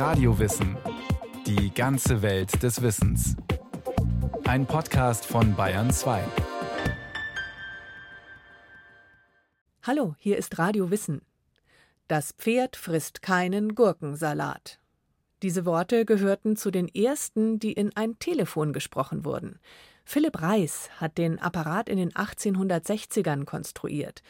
Radiowissen. Die ganze Welt des Wissens. Ein Podcast von Bayern 2. Hallo, hier ist Radio Wissen. Das Pferd frisst keinen Gurkensalat. Diese Worte gehörten zu den ersten, die in ein Telefon gesprochen wurden. Philipp Reis hat den Apparat in den 1860ern konstruiert.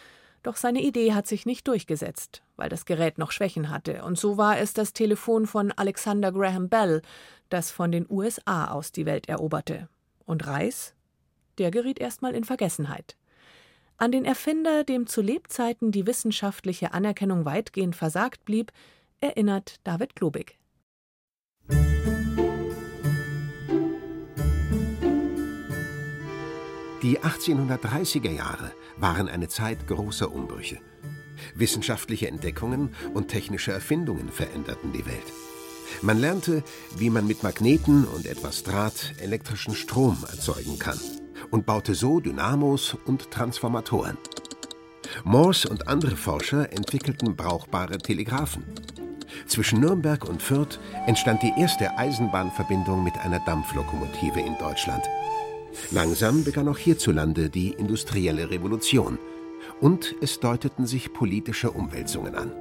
Doch seine Idee hat sich nicht durchgesetzt, weil das Gerät noch Schwächen hatte. Und so war es das Telefon von Alexander Graham Bell, das von den USA aus die Welt eroberte. Und Reis? Der geriet erstmal in Vergessenheit. An den Erfinder, dem zu Lebzeiten die wissenschaftliche Anerkennung weitgehend versagt blieb, erinnert David Globig. Die 1830er Jahre waren eine Zeit großer Umbrüche. Wissenschaftliche Entdeckungen und technische Erfindungen veränderten die Welt. Man lernte, wie man mit Magneten und etwas Draht elektrischen Strom erzeugen kann und baute so Dynamos und Transformatoren. Morse und andere Forscher entwickelten brauchbare Telegraphen. Zwischen Nürnberg und Fürth entstand die erste Eisenbahnverbindung mit einer Dampflokomotive in Deutschland. Langsam begann auch hierzulande die industrielle Revolution und es deuteten sich politische Umwälzungen an.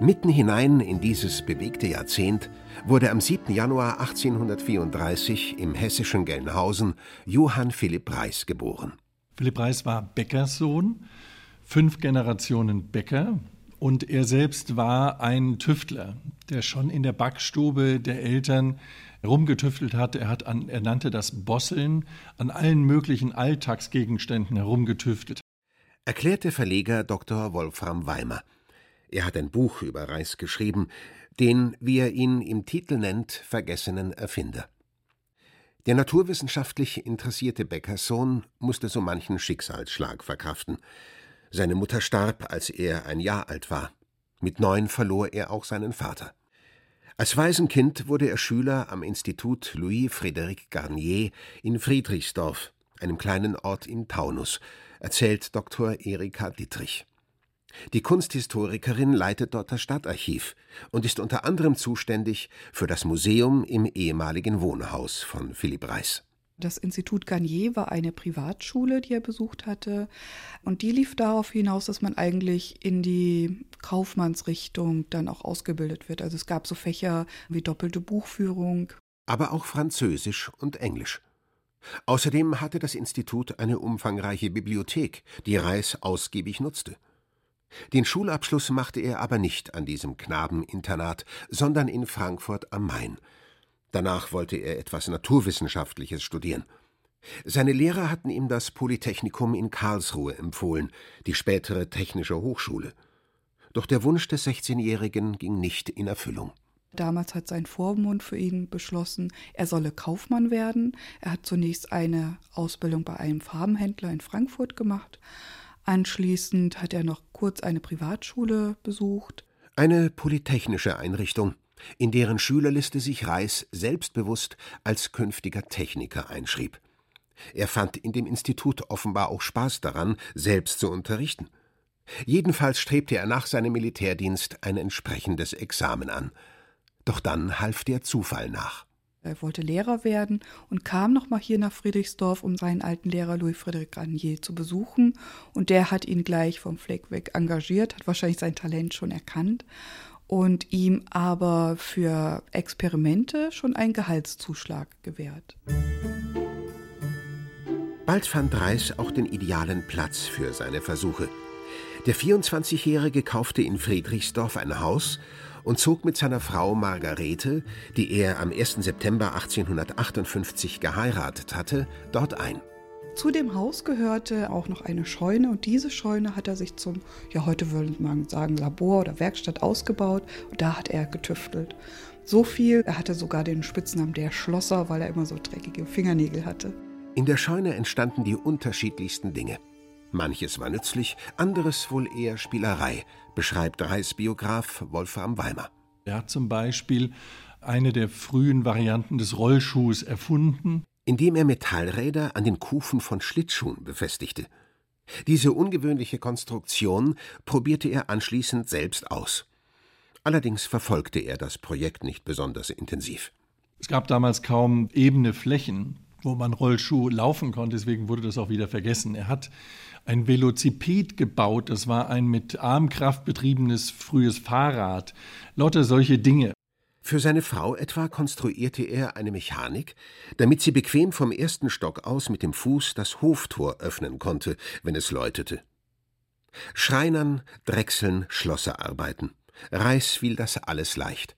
Mitten hinein in dieses bewegte Jahrzehnt wurde am 7. Januar 1834 im hessischen Gelnhausen Johann Philipp Reis geboren. Philipp Reis war Bäckerssohn, fünf Generationen Bäcker, und er selbst war ein Tüftler, der schon in der Backstube der Eltern herumgetüftelt hatte. Er, hat an, er nannte das Bosseln, an allen möglichen Alltagsgegenständen herumgetüftelt. Erklärte Verleger Dr. Wolfram Weimer. Er hat ein Buch über Reis geschrieben, den, wie er ihn im Titel nennt, vergessenen Erfinder. Der naturwissenschaftlich interessierte Bäckerssohn musste so manchen Schicksalsschlag verkraften. Seine Mutter starb, als er ein Jahr alt war. Mit neun verlor er auch seinen Vater. Als Waisenkind wurde er Schüler am Institut Louis-Frédéric Garnier in Friedrichsdorf, einem kleinen Ort im Taunus, erzählt Dr. Erika Dittrich. Die Kunsthistorikerin leitet dort das Stadtarchiv und ist unter anderem zuständig für das Museum im ehemaligen Wohnhaus von Philipp Reis. Das Institut Garnier war eine Privatschule, die er besucht hatte. Und die lief darauf hinaus, dass man eigentlich in die Kaufmannsrichtung dann auch ausgebildet wird. Also es gab so Fächer wie doppelte Buchführung. Aber auch Französisch und Englisch. Außerdem hatte das Institut eine umfangreiche Bibliothek, die Reis ausgiebig nutzte. Den Schulabschluss machte er aber nicht an diesem Knabeninternat, sondern in Frankfurt am Main – Danach wollte er etwas Naturwissenschaftliches studieren. Seine Lehrer hatten ihm das Polytechnikum in Karlsruhe empfohlen, die spätere Technische Hochschule. Doch der Wunsch des 16-Jährigen ging nicht in Erfüllung. Damals hat sein Vormund für ihn beschlossen, er solle Kaufmann werden. Er hat zunächst eine Ausbildung bei einem Farbenhändler in Frankfurt gemacht. Anschließend hat er noch kurz eine Privatschule besucht. Eine polytechnische Einrichtung, in deren Schülerliste sich Reis selbstbewusst als künftiger Techniker einschrieb. Er fand in dem Institut offenbar auch Spaß daran, selbst zu unterrichten. Jedenfalls strebte er nach seinem Militärdienst ein entsprechendes Examen an. Doch dann half der Zufall nach. Er wollte Lehrer werden und kam nochmal hier nach Friedrichsdorf, um seinen alten Lehrer Louis Frédéric Garnier zu besuchen. Und der hat ihn gleich vom Fleck weg engagiert, hat wahrscheinlich sein Talent schon erkannt und ihm aber für Experimente schon einen Gehaltszuschlag gewährt. Bald fand Reis auch den idealen Platz für seine Versuche. Der 24-Jährige kaufte in Friedrichsdorf ein Haus und zog mit seiner Frau Margarete, die er am 1. September 1858 geheiratet hatte, dort ein. Zu dem Haus gehörte auch noch eine Scheune und diese Scheune hat er sich zum, ja heute würde man sagen, Labor oder Werkstatt ausgebaut und da hat er getüftelt. So viel, er hatte sogar den Spitznamen der Schlosser, weil er immer so dreckige Fingernägel hatte. In der Scheune entstanden die unterschiedlichsten Dinge. Manches war nützlich, anderes wohl eher Spielerei, beschreibt Reisbiograf Wolfram Weimer. Er hat zum Beispiel eine der frühen Varianten des Rollschuhs erfunden indem er Metallräder an den Kufen von Schlittschuhen befestigte. Diese ungewöhnliche Konstruktion probierte er anschließend selbst aus. Allerdings verfolgte er das Projekt nicht besonders intensiv. Es gab damals kaum ebene Flächen, wo man Rollschuh laufen konnte, deswegen wurde das auch wieder vergessen. Er hat ein Velociped gebaut, das war ein mit Armkraft betriebenes frühes Fahrrad. Lauter solche Dinge. Für seine Frau etwa konstruierte er eine Mechanik, damit sie bequem vom ersten Stock aus mit dem Fuß das Hoftor öffnen konnte, wenn es läutete. Schreinern, Drechseln, Schlosser arbeiten. Reis fiel das alles leicht.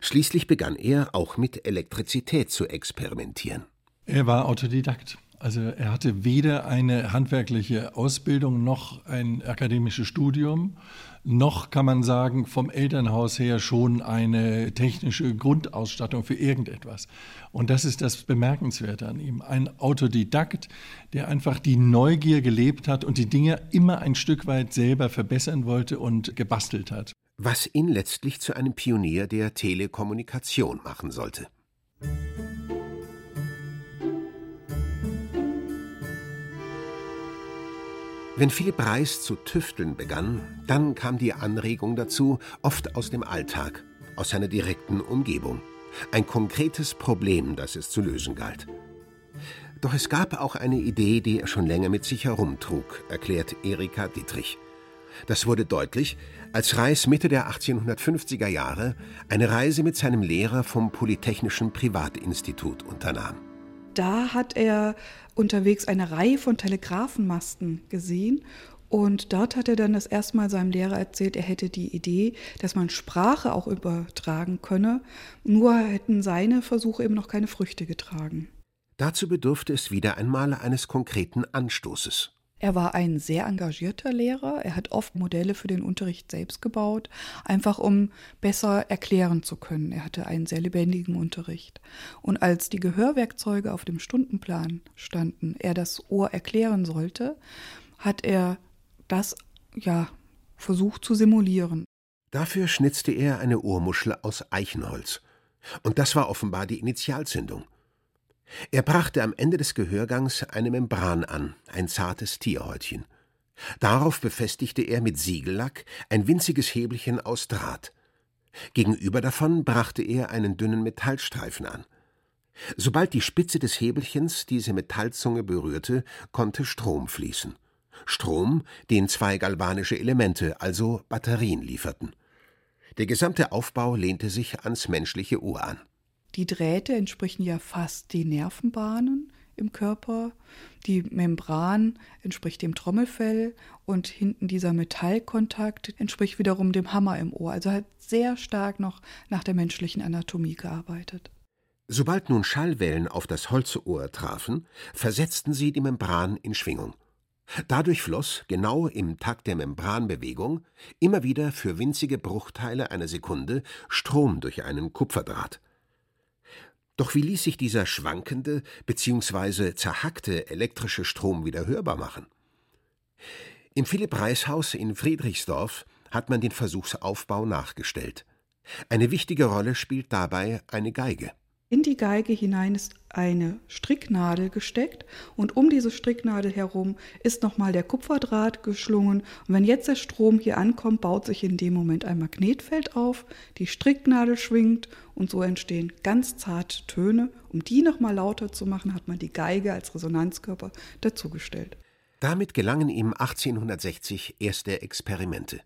Schließlich begann er auch mit Elektrizität zu experimentieren. Er war Autodidakt. Also er hatte weder eine handwerkliche Ausbildung noch ein akademisches Studium, noch kann man sagen, vom Elternhaus her schon eine technische Grundausstattung für irgendetwas. Und das ist das Bemerkenswerte an ihm. Ein Autodidakt, der einfach die Neugier gelebt hat und die Dinge immer ein Stück weit selber verbessern wollte und gebastelt hat. Was ihn letztlich zu einem Pionier der Telekommunikation machen sollte. Wenn Philipp Reis zu tüfteln begann, dann kam die Anregung dazu, oft aus dem Alltag, aus seiner direkten Umgebung. Ein konkretes Problem, das es zu lösen galt. Doch es gab auch eine Idee, die er schon länger mit sich herumtrug, erklärt Erika Dietrich. Das wurde deutlich, als Reis Mitte der 1850er Jahre eine Reise mit seinem Lehrer vom Polytechnischen Privatinstitut unternahm. Da hat er unterwegs eine Reihe von Telegrafenmasten gesehen und dort hat er dann das erste Mal seinem Lehrer erzählt, er hätte die Idee, dass man Sprache auch übertragen könne, nur hätten seine Versuche eben noch keine Früchte getragen. Dazu bedurfte es wieder einmal eines konkreten Anstoßes. Er war ein sehr engagierter Lehrer. Er hat oft Modelle für den Unterricht selbst gebaut, einfach um besser erklären zu können. Er hatte einen sehr lebendigen Unterricht. Und als die Gehörwerkzeuge auf dem Stundenplan standen, er das Ohr erklären sollte, hat er das ja versucht zu simulieren. Dafür schnitzte er eine Ohrmuschel aus Eichenholz. Und das war offenbar die Initialzündung. Er brachte am Ende des Gehörgangs eine Membran an, ein zartes Tierhäutchen. Darauf befestigte er mit Siegellack ein winziges Hebelchen aus Draht. Gegenüber davon brachte er einen dünnen Metallstreifen an. Sobald die Spitze des Hebelchens diese Metallzunge berührte, konnte Strom fließen. Strom, den zwei galvanische Elemente, also Batterien, lieferten. Der gesamte Aufbau lehnte sich ans menschliche Ohr an. Die Drähte entsprechen ja fast den Nervenbahnen im Körper. Die Membran entspricht dem Trommelfell und hinten dieser Metallkontakt entspricht wiederum dem Hammer im Ohr. Also hat sehr stark noch nach der menschlichen Anatomie gearbeitet. Sobald nun Schallwellen auf das Holzohr trafen, versetzten sie die Membran in Schwingung. Dadurch floss, genau im Takt der Membranbewegung, immer wieder für winzige Bruchteile einer Sekunde Strom durch einen Kupferdraht. Doch wie ließ sich dieser schwankende bzw. zerhackte elektrische Strom wieder hörbar machen? Im Philipp-Reis-Haus in Friedrichsdorf hat man den Versuchsaufbau nachgestellt. Eine wichtige Rolle spielt dabei eine Geige. In die Geige hinein ist eine Stricknadel gesteckt und um diese Stricknadel herum ist nochmal der Kupferdraht geschlungen. Und wenn jetzt der Strom hier ankommt, baut sich in dem Moment ein Magnetfeld auf, die Stricknadel schwingt und so entstehen ganz zarte Töne. Um die nochmal lauter zu machen, hat man die Geige als Resonanzkörper dazugestellt. Damit gelangen ihm 1860 erste Experimente.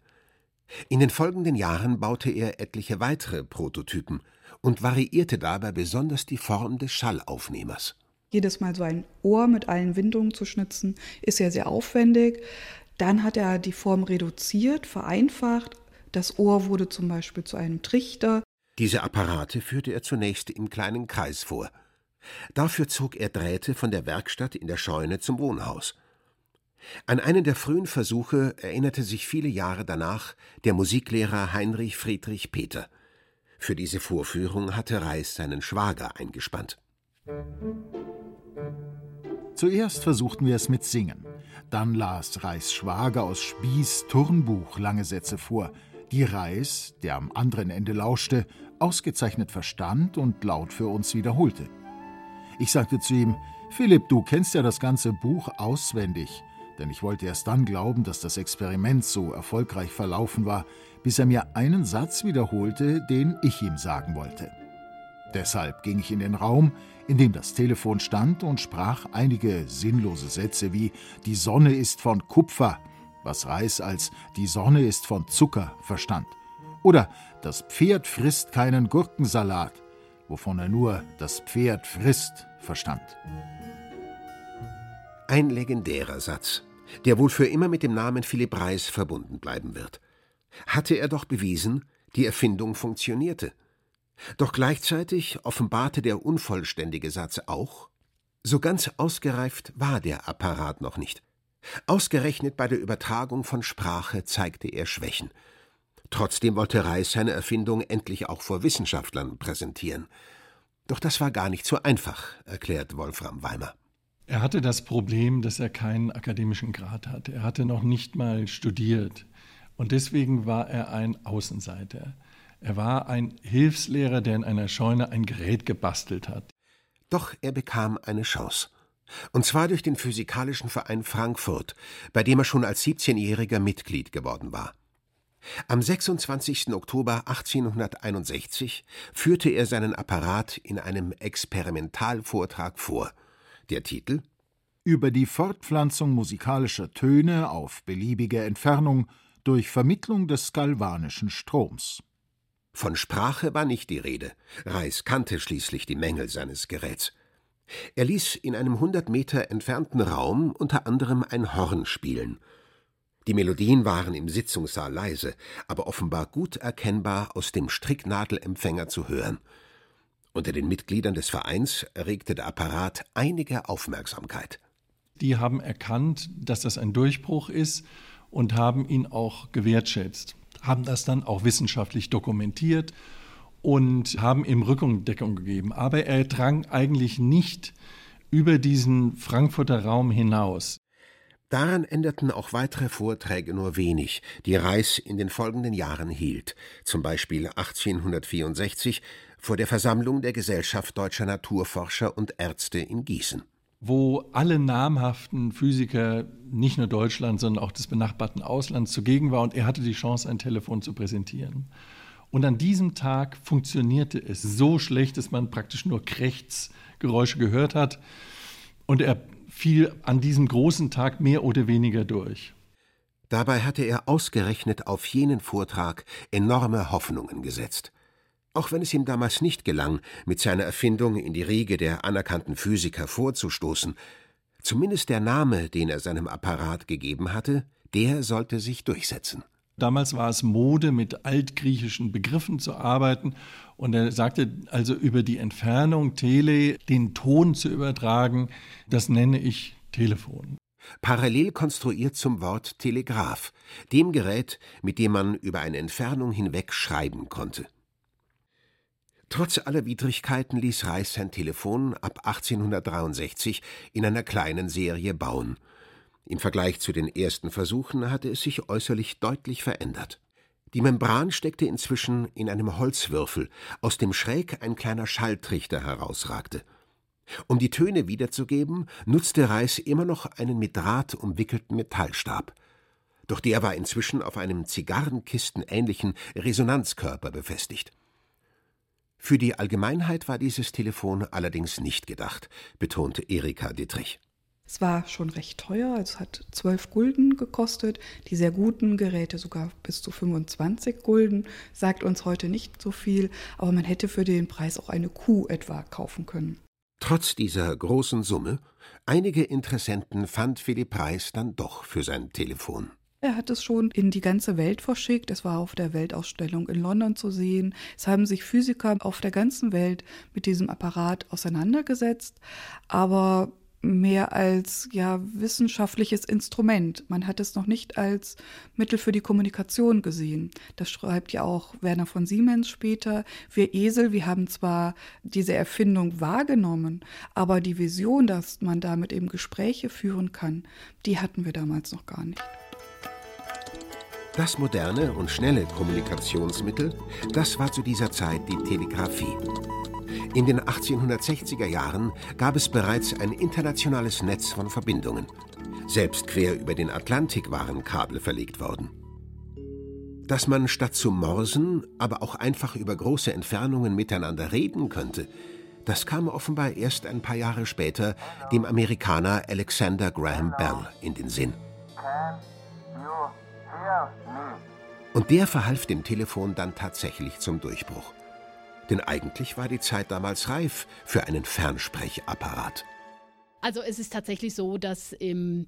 In den folgenden Jahren baute er etliche weitere Prototypen – und variierte dabei besonders die Form des Schallaufnehmers. Jedes Mal so ein Ohr mit allen Windungen zu schnitzen, ist ja sehr aufwendig. Dann hat er die Form reduziert, vereinfacht. Das Ohr wurde zum Beispiel zu einem Trichter. Diese Apparate führte er zunächst im kleinen Kreis vor. Dafür zog er Drähte von der Werkstatt in der Scheune zum Wohnhaus. An einen der frühen Versuche erinnerte sich viele Jahre danach der Musiklehrer Heinrich Friedrich Peter. Für diese Vorführung hatte Reis seinen Schwager eingespannt. Zuerst versuchten wir es mit Singen. Dann las Reis Schwager aus Spieß Turnbuch lange Sätze vor, die Reis, der am anderen Ende lauschte, ausgezeichnet verstand und laut für uns wiederholte. Ich sagte zu ihm: Philipp, du kennst ja das ganze Buch auswendig. Denn ich wollte erst dann glauben, dass das Experiment so erfolgreich verlaufen war, bis er mir einen Satz wiederholte, den ich ihm sagen wollte. Deshalb ging ich in den Raum, in dem das Telefon stand, und sprach einige sinnlose Sätze wie Die Sonne ist von Kupfer, was Reis als Die Sonne ist von Zucker verstand. Oder Das Pferd frisst keinen Gurkensalat, wovon er nur Das Pferd frisst verstand. Ein legendärer Satz, der wohl für immer mit dem Namen Philipp Reis verbunden bleiben wird. Hatte er doch bewiesen, die Erfindung funktionierte. Doch gleichzeitig offenbarte der unvollständige Satz auch, so ganz ausgereift war der Apparat noch nicht. Ausgerechnet bei der Übertragung von Sprache zeigte er Schwächen. Trotzdem wollte Reis seine Erfindung endlich auch vor Wissenschaftlern präsentieren. Doch das war gar nicht so einfach, erklärt Wolfram Weimer. Er hatte das Problem, dass er keinen akademischen Grad hatte. Er hatte noch nicht mal studiert. Und deswegen war er ein Außenseiter. Er war ein Hilfslehrer, der in einer Scheune ein Gerät gebastelt hat. Doch er bekam eine Chance. Und zwar durch den Physikalischen Verein Frankfurt, bei dem er schon als 17-Jähriger Mitglied geworden war. Am 26. Oktober 1861 führte er seinen Apparat in einem Experimentalvortrag vor. Der Titel Über die Fortpflanzung musikalischer Töne auf beliebige Entfernung durch Vermittlung des galvanischen Stroms. Von Sprache war nicht die Rede. Reis kannte schließlich die Mängel seines Geräts. Er ließ in einem hundert Meter entfernten Raum unter anderem ein Horn spielen. Die Melodien waren im Sitzungssaal leise, aber offenbar gut erkennbar aus dem Stricknadelempfänger zu hören. Unter den Mitgliedern des Vereins erregte der Apparat einige Aufmerksamkeit. Die haben erkannt, dass das ein Durchbruch ist und haben ihn auch gewertschätzt, haben das dann auch wissenschaftlich dokumentiert und haben ihm Rückendeckung gegeben. Aber er drang eigentlich nicht über diesen Frankfurter Raum hinaus. Daran änderten auch weitere Vorträge nur wenig, die Reis in den folgenden Jahren hielt, zum Beispiel 1864 vor der Versammlung der Gesellschaft Deutscher Naturforscher und Ärzte in Gießen wo alle namhaften Physiker nicht nur Deutschland, sondern auch des benachbarten Auslands zugegen waren und er hatte die Chance, ein Telefon zu präsentieren. Und an diesem Tag funktionierte es so schlecht, dass man praktisch nur Krechtsgeräusche gehört hat. Und er fiel an diesem großen Tag mehr oder weniger durch. Dabei hatte er ausgerechnet auf jenen Vortrag enorme Hoffnungen gesetzt. Auch wenn es ihm damals nicht gelang, mit seiner Erfindung in die Riege der anerkannten Physiker vorzustoßen, zumindest der Name, den er seinem Apparat gegeben hatte, der sollte sich durchsetzen. Damals war es Mode, mit altgriechischen Begriffen zu arbeiten. Und er sagte also über die Entfernung Tele, den Ton zu übertragen, das nenne ich Telefon. Parallel konstruiert zum Wort Telegraph, dem Gerät, mit dem man über eine Entfernung hinweg schreiben konnte. Trotz aller Widrigkeiten ließ Reis sein Telefon ab 1863 in einer kleinen Serie bauen. Im Vergleich zu den ersten Versuchen hatte es sich äußerlich deutlich verändert. Die Membran steckte inzwischen in einem Holzwürfel, aus dem schräg ein kleiner Schalltrichter herausragte. Um die Töne wiederzugeben, nutzte Reis immer noch einen mit Draht umwickelten Metallstab. Doch der war inzwischen auf einem Zigarrenkistenähnlichen Resonanzkörper befestigt. Für die Allgemeinheit war dieses Telefon allerdings nicht gedacht, betonte Erika Dittrich. Es war schon recht teuer, es hat 12 Gulden gekostet, die sehr guten Geräte sogar bis zu 25 Gulden, sagt uns heute nicht so viel, aber man hätte für den Preis auch eine Kuh etwa kaufen können. Trotz dieser großen Summe, einige Interessenten fand Philipp Preis dann doch für sein Telefon. Er hat es schon in die ganze Welt verschickt. Es war auf der Weltausstellung in London zu sehen. Es haben sich Physiker auf der ganzen Welt mit diesem Apparat auseinandergesetzt, aber mehr als ja wissenschaftliches Instrument. Man hat es noch nicht als Mittel für die Kommunikation gesehen. Das schreibt ja auch Werner von Siemens später. Wir Esel, wir haben zwar diese Erfindung wahrgenommen, aber die Vision, dass man damit eben Gespräche führen kann, die hatten wir damals noch gar nicht. Das moderne und schnelle Kommunikationsmittel, das war zu dieser Zeit die Telegrafie. In den 1860er Jahren gab es bereits ein internationales Netz von Verbindungen. Selbst quer über den Atlantik waren Kabel verlegt worden. Dass man statt zu morsen, aber auch einfach über große Entfernungen miteinander reden könnte, das kam offenbar erst ein paar Jahre später dem Amerikaner Alexander Graham Bell in den Sinn. Und der verhalf dem Telefon dann tatsächlich zum Durchbruch. Denn eigentlich war die Zeit damals reif für einen Fernsprechapparat. Also es ist tatsächlich so, dass im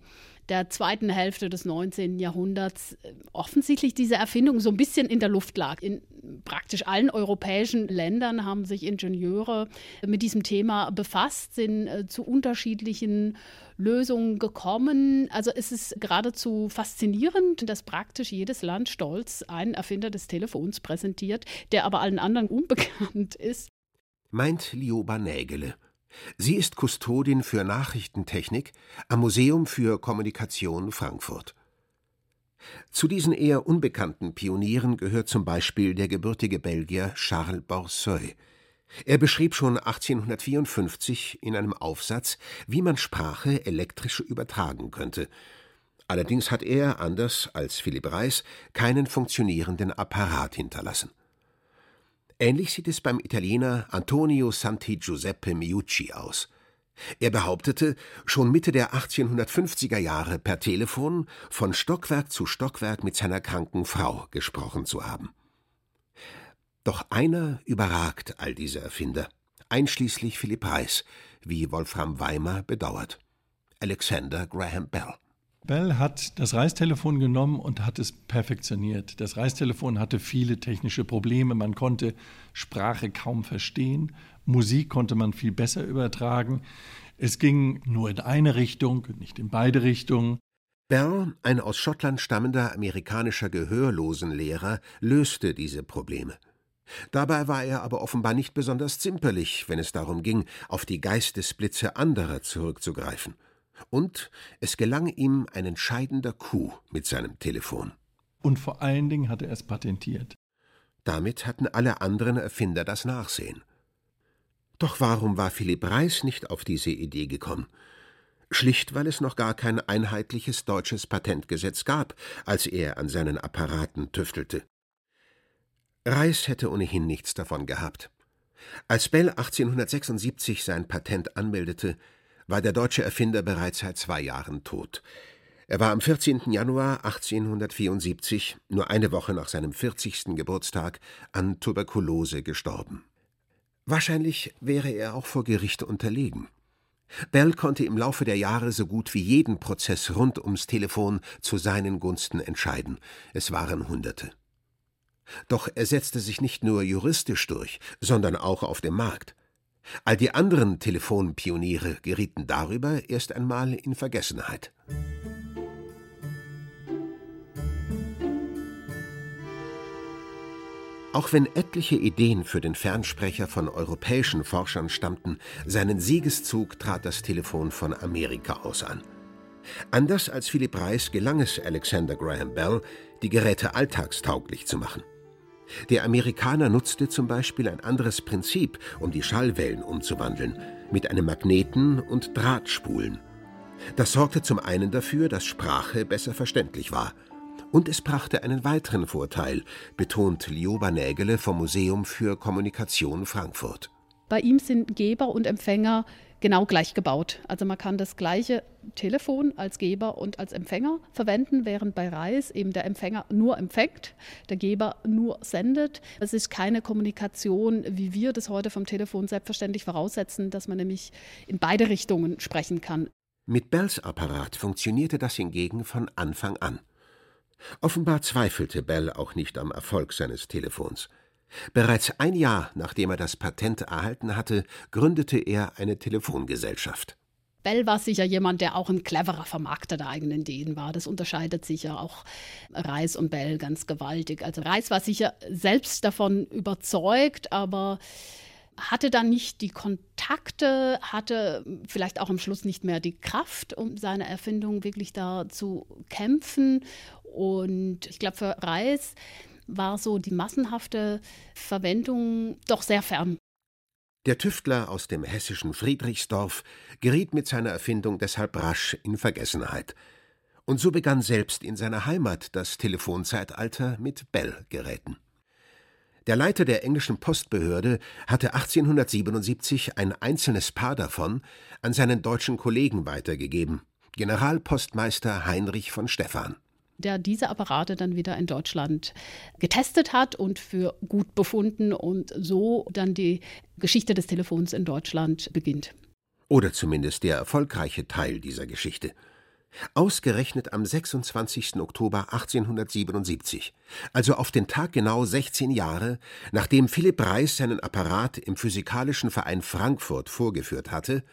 der zweiten Hälfte des 19. Jahrhunderts äh, offensichtlich diese Erfindung so ein bisschen in der Luft lag. In praktisch allen europäischen Ländern haben sich Ingenieure mit diesem Thema befasst, sind äh, zu unterschiedlichen Lösungen gekommen. Also es ist geradezu faszinierend, dass praktisch jedes Land stolz einen Erfinder des Telefons präsentiert, der aber allen anderen unbekannt ist. Meint Lioba Nägele. Sie ist Kustodin für Nachrichtentechnik am Museum für Kommunikation Frankfurt. Zu diesen eher unbekannten Pionieren gehört zum Beispiel der gebürtige Belgier Charles Borseuil. Er beschrieb schon 1854 in einem Aufsatz, wie man Sprache elektrisch übertragen könnte. Allerdings hat er, anders als Philipp Reis, keinen funktionierenden Apparat hinterlassen. Ähnlich sieht es beim Italiener Antonio Santi Giuseppe Miucci aus. Er behauptete, schon Mitte der 1850er Jahre per Telefon von Stockwerk zu Stockwerk mit seiner kranken Frau gesprochen zu haben. Doch einer überragt all diese Erfinder, einschließlich Philipp Reis, wie Wolfram Weimer bedauert. Alexander Graham Bell. Bell hat das Reistelefon genommen und hat es perfektioniert. Das Reistelefon hatte viele technische Probleme. Man konnte Sprache kaum verstehen. Musik konnte man viel besser übertragen. Es ging nur in eine Richtung, nicht in beide Richtungen. Bell, ein aus Schottland stammender amerikanischer Gehörlosenlehrer, löste diese Probleme. Dabei war er aber offenbar nicht besonders zimperlich, wenn es darum ging, auf die Geistesblitze anderer zurückzugreifen. Und es gelang ihm ein entscheidender Coup mit seinem Telefon. Und vor allen Dingen hat er es patentiert. Damit hatten alle anderen Erfinder das Nachsehen. Doch warum war Philipp Reis nicht auf diese Idee gekommen? Schlicht, weil es noch gar kein einheitliches deutsches Patentgesetz gab, als er an seinen Apparaten tüftelte. Reis hätte ohnehin nichts davon gehabt. Als Bell 1876 sein Patent anmeldete, war der deutsche Erfinder bereits seit zwei Jahren tot. Er war am 14. Januar 1874, nur eine Woche nach seinem 40. Geburtstag, an Tuberkulose gestorben. Wahrscheinlich wäre er auch vor Gericht unterlegen. Bell konnte im Laufe der Jahre so gut wie jeden Prozess rund ums Telefon zu seinen Gunsten entscheiden. Es waren Hunderte. Doch er setzte sich nicht nur juristisch durch, sondern auch auf dem Markt. All die anderen Telefonpioniere gerieten darüber erst einmal in Vergessenheit. Auch wenn etliche Ideen für den Fernsprecher von europäischen Forschern stammten, seinen Siegeszug trat das Telefon von Amerika aus an. Anders als Philipp Reis gelang es Alexander Graham Bell, die Geräte alltagstauglich zu machen. Der Amerikaner nutzte zum Beispiel ein anderes Prinzip, um die Schallwellen umzuwandeln, mit einem Magneten und Drahtspulen. Das sorgte zum einen dafür, dass Sprache besser verständlich war. Und es brachte einen weiteren Vorteil, betont Lioba Nägele vom Museum für Kommunikation Frankfurt. Bei ihm sind Geber und Empfänger genau gleich gebaut. Also man kann das gleiche Telefon als Geber und als Empfänger verwenden, während bei Reis eben der Empfänger nur empfängt, der Geber nur sendet. Es ist keine Kommunikation, wie wir das heute vom Telefon selbstverständlich voraussetzen, dass man nämlich in beide Richtungen sprechen kann. Mit Bells Apparat funktionierte das hingegen von Anfang an. Offenbar zweifelte Bell auch nicht am Erfolg seines Telefons. Bereits ein Jahr nachdem er das Patent erhalten hatte, gründete er eine Telefongesellschaft. Bell war sicher jemand, der auch ein cleverer Vermarkter der eigenen Ideen war. Das unterscheidet sicher auch Reis und Bell ganz gewaltig. Also Reis war sicher selbst davon überzeugt, aber hatte dann nicht die Kontakte, hatte vielleicht auch am Schluss nicht mehr die Kraft, um seine Erfindung wirklich da zu kämpfen. Und ich glaube, für Reis war so die massenhafte Verwendung doch sehr fern. Der Tüftler aus dem hessischen Friedrichsdorf geriet mit seiner Erfindung deshalb rasch in Vergessenheit. Und so begann selbst in seiner Heimat das Telefonzeitalter mit Bell-Geräten. Der Leiter der englischen Postbehörde hatte 1877 ein einzelnes Paar davon an seinen deutschen Kollegen weitergegeben, Generalpostmeister Heinrich von Stephan der diese Apparate dann wieder in Deutschland getestet hat und für gut befunden und so dann die Geschichte des Telefons in Deutschland beginnt. Oder zumindest der erfolgreiche Teil dieser Geschichte. Ausgerechnet am 26. Oktober 1877, also auf den Tag genau 16 Jahre, nachdem Philipp Reis seinen Apparat im Physikalischen Verein Frankfurt vorgeführt hatte,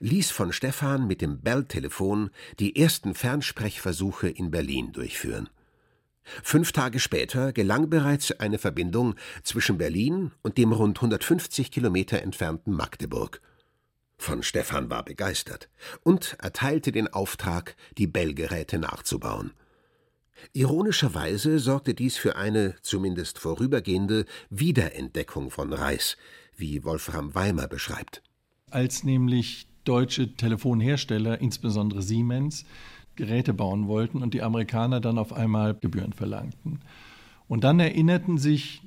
ließ von Stephan mit dem Bell-Telefon die ersten Fernsprechversuche in Berlin durchführen. Fünf Tage später gelang bereits eine Verbindung zwischen Berlin und dem rund 150 Kilometer entfernten Magdeburg. Von Stephan war begeistert und erteilte den Auftrag, die Bellgeräte nachzubauen. Ironischerweise sorgte dies für eine, zumindest vorübergehende, Wiederentdeckung von Reis, wie Wolfram Weimer beschreibt. Als nämlich deutsche Telefonhersteller, insbesondere Siemens, Geräte bauen wollten und die Amerikaner dann auf einmal Gebühren verlangten. Und dann erinnerten sich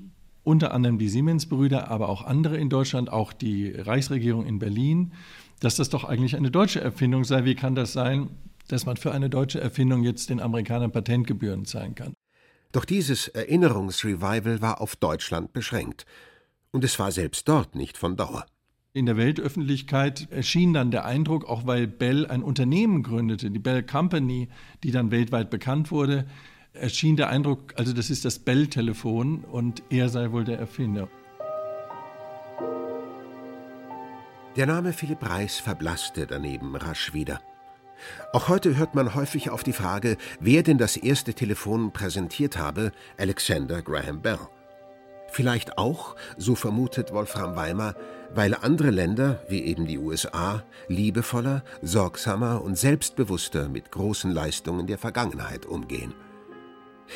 unter anderem die Siemens-Brüder, aber auch andere in Deutschland, auch die Reichsregierung in Berlin, dass das doch eigentlich eine deutsche Erfindung sei. Wie kann das sein, dass man für eine deutsche Erfindung jetzt den Amerikanern Patentgebühren zahlen kann? Doch dieses Erinnerungsrevival war auf Deutschland beschränkt. Und es war selbst dort nicht von Dauer. In der Weltöffentlichkeit erschien dann der Eindruck, auch weil Bell ein Unternehmen gründete, die Bell Company, die dann weltweit bekannt wurde, erschien der Eindruck, also das ist das Bell-Telefon und er sei wohl der Erfinder. Der Name Philipp Reis verblasste daneben rasch wieder. Auch heute hört man häufig auf die Frage, wer denn das erste Telefon präsentiert habe, Alexander Graham Bell. Vielleicht auch, so vermutet Wolfram Weimer, weil andere Länder, wie eben die USA, liebevoller, sorgsamer und selbstbewusster mit großen Leistungen der Vergangenheit umgehen.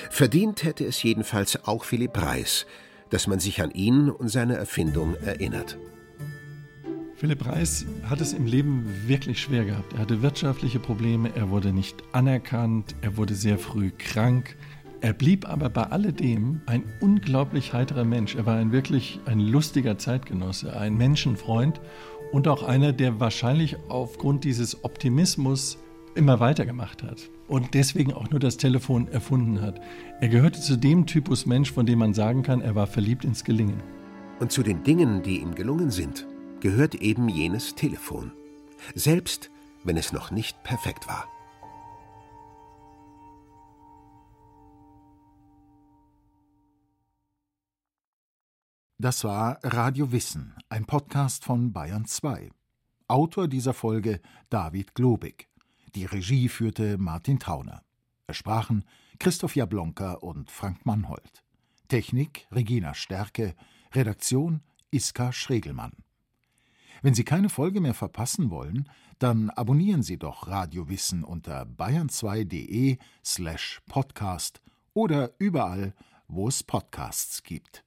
Verdient hätte es jedenfalls auch Philipp Reis, dass man sich an ihn und seine Erfindung erinnert. Philipp Reis hat es im Leben wirklich schwer gehabt. Er hatte wirtschaftliche Probleme, er wurde nicht anerkannt, er wurde sehr früh krank. Er blieb aber bei alledem ein unglaublich heiterer Mensch. Er war ein wirklich ein lustiger Zeitgenosse, ein Menschenfreund und auch einer, der wahrscheinlich aufgrund dieses Optimismus immer weitergemacht hat und deswegen auch nur das Telefon erfunden hat. Er gehörte zu dem Typus Mensch, von dem man sagen kann, er war verliebt ins Gelingen. Und zu den Dingen, die ihm gelungen sind, gehört eben jenes Telefon, selbst wenn es noch nicht perfekt war. Das war Radio Wissen, ein Podcast von Bayern 2. Autor dieser Folge David Globig. Die Regie führte Martin Tauner. Es sprachen Christoph Jablonka und Frank Mannhold. Technik Regina Stärke, Redaktion Iska Schregelmann. Wenn Sie keine Folge mehr verpassen wollen, dann abonnieren Sie doch Radio Wissen unter bayern2.de slash podcast oder überall, wo es Podcasts gibt.